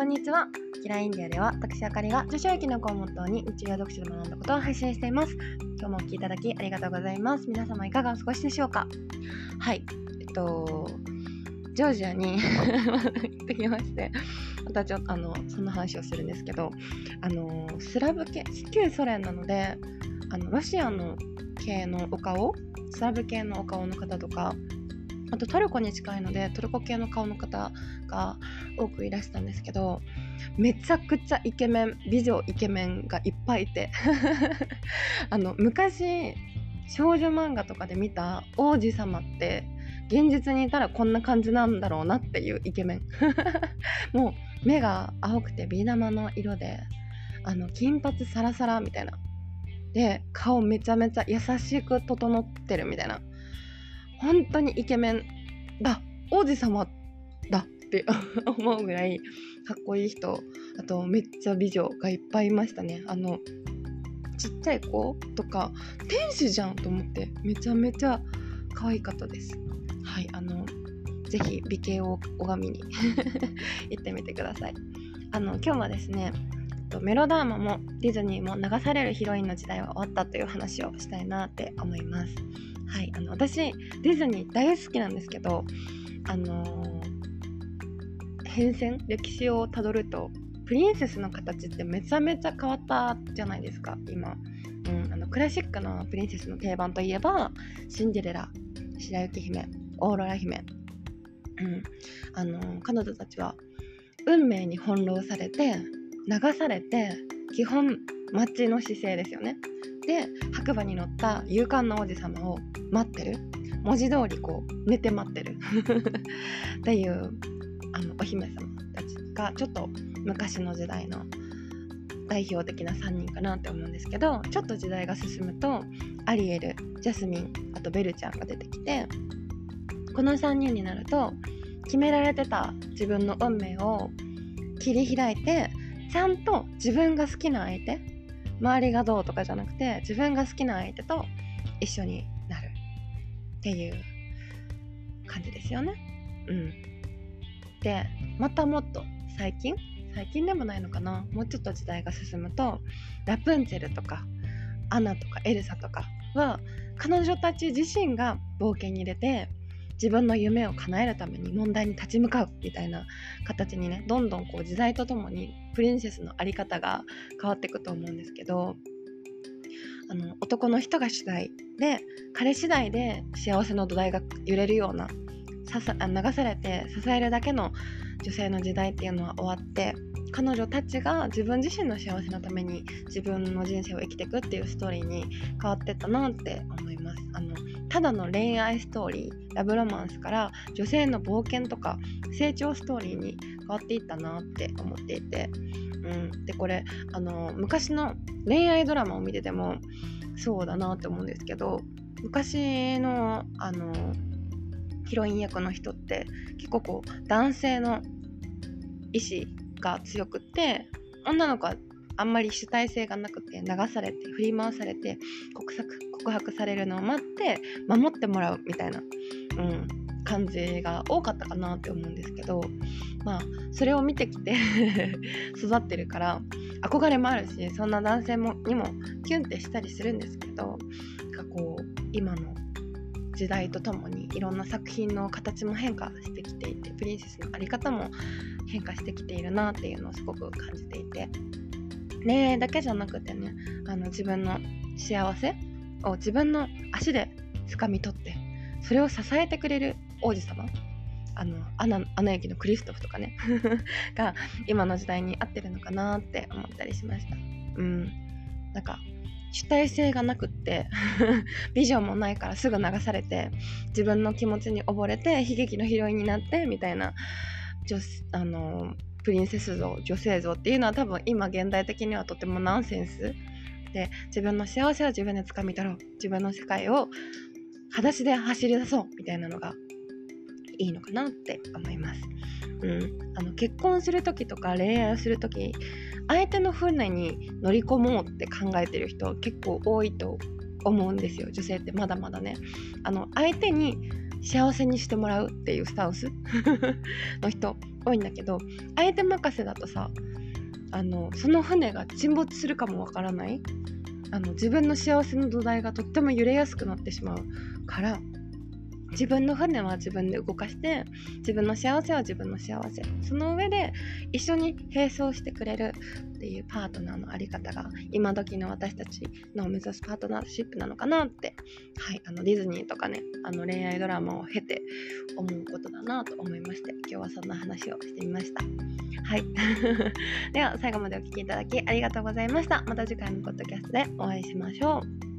こんにちは。キラインディアでは私あかりが女子駅の子をモットーに日常読書で学んだことを配信しています。今日もお聴きいただきありがとうございます。皆様いかがお過ごしでしょうか？はい。えっと、ジョージアに 行ってきまして、またちょっとあの、その話をするんですけど、あの、スラブ系、旧ソ連なので、あの、ロシアの系のお顔、スラブ系のお顔の方とか、あとトルコに近いのでトルコ系の顔の方が多くいらしたんですけどめちゃくちゃイケメン美女イケメンがいっぱいいて あの昔少女漫画とかで見た王子様って現実にいたらこんな感じなんだろうなっていうイケメン。もう目が青くてビー玉の色であの金髪サラサラみたいな。で顔めちゃめちゃ優しく整ってるみたいな。本当にイケメンだ。王子様だって 思うぐらいかっこいい人。あとめっちゃ美女がいっぱいいましたね。あのちっちゃい子とか天使じゃんと思ってめちゃめちゃ可愛かったです。はいあのぜひ美形を拝みに 行ってみてください。あの今日はですねとメロダーマもディズニーも流されるヒロインの時代は終わったという話をしたいなって思います。はい、あの私ディズニー大好きなんですけどあのー、変遷歴史をたどるとプリンセスの形ってめちゃめちゃ変わったじゃないですか今、うん、あのクラシックのプリンセスの定番といえばシンデレラ白雪姫オーロラ姫、うん、あのー、彼女たちは運命に翻弄されて流されて基本待ちの姿勢ですよね。で白馬に乗った勇敢な王子様を待ってる。文字通りこう寝て待ってる。っていうあのお姫様たちがちょっと昔の時代の代表的な3人かなって思うんですけどちょっと時代が進むとアリエルジャスミンあとベルちゃんが出てきてこの3人になると決められてた自分の運命を切り開いてちゃんと自分が好きな相手周りがどうとかじゃなくて自分が好きな相手と一緒になるっていう感じですよね。うん、でまたもっと最近最近でもないのかなもうちょっと時代が進むとラプンツェルとかアナとかエルサとかは彼女たち自身が冒険に出て自分の夢を叶えるために問題に立ち向かうみたいな形にねどんどんこう時代とともにプリンセスの在り方が変わっていくと思うんですけどあの男の人が主体で彼次第で幸せの土台が揺れるようなさ流されて支えるだけの女性の時代っていうのは終わって彼女たちが自分自身の幸せのために自分の人生を生きていくっていうストーリーに変わってったなって思います。あのただの恋愛ストーリーラブロマンスから女性の冒険とか成長ストーリーに変わっていったなって思っていて、うん、でこれあの昔の恋愛ドラマを見ててもそうだなって思うんですけど昔のあのヒロイン役の人って結構こう男性の意志が強くって女の子はあんまり主体性がなくて流されて振り回されて告白告白されるのを待って守ってもらうみたいな、うん、感じが多かったかなって思うんですけどまあそれを見てきて 育ってるから憧れもあるしそんな男性もにもキュンってしたりするんですけどなんかこう今の時代とともにいろんな作品の形も変化してきていてプリンセスの在り方も変化してきているなっていうのをすごく感じていて恋愛だけじゃなくてねあの自分の幸せを自分の足で掴み取ってそれを支えてくれる王子様あのアナアナ雪のクリストフとかね が今の時代に合ってるのかなって思ったりしました。うん。なんか主体性がなくって ビジョンもないからすぐ流されて自分の気持ちに溺れて悲劇のヒロインになってみたいなあのプリンセス像女性像っていうのは多分今現代的にはとてもナンセンスで自分の幸せは自分で掴み取ろう自分の世界を裸足で走り出そうみたいなのがいいのかなって思います。うん、あの結婚する時とか恋愛をする時相手の船に乗り込もうって考えてる人結構多いと思うんですよ女性ってまだまだね。あの相手に幸せにしてもらうっていうスタンス の人多いんだけど相手任せだとさあのその船が沈没するかもわからない。あの自分の幸せの土台がとっても揺れやすくなってしまうから自分の船は自分で動かして自分の幸せは自分の幸せその上で一緒に並走してくれるっていうパートナーのあり方が今時の私たちの目指すパートナーシップなのかなって、はい、あのディズニーとかねあの恋愛ドラマを経て思うことだなと思いまして今日はそんな話をしてみました。はい。では最後までお聴きいただきありがとうございました。また次回のポッドキャストでお会いしましょう。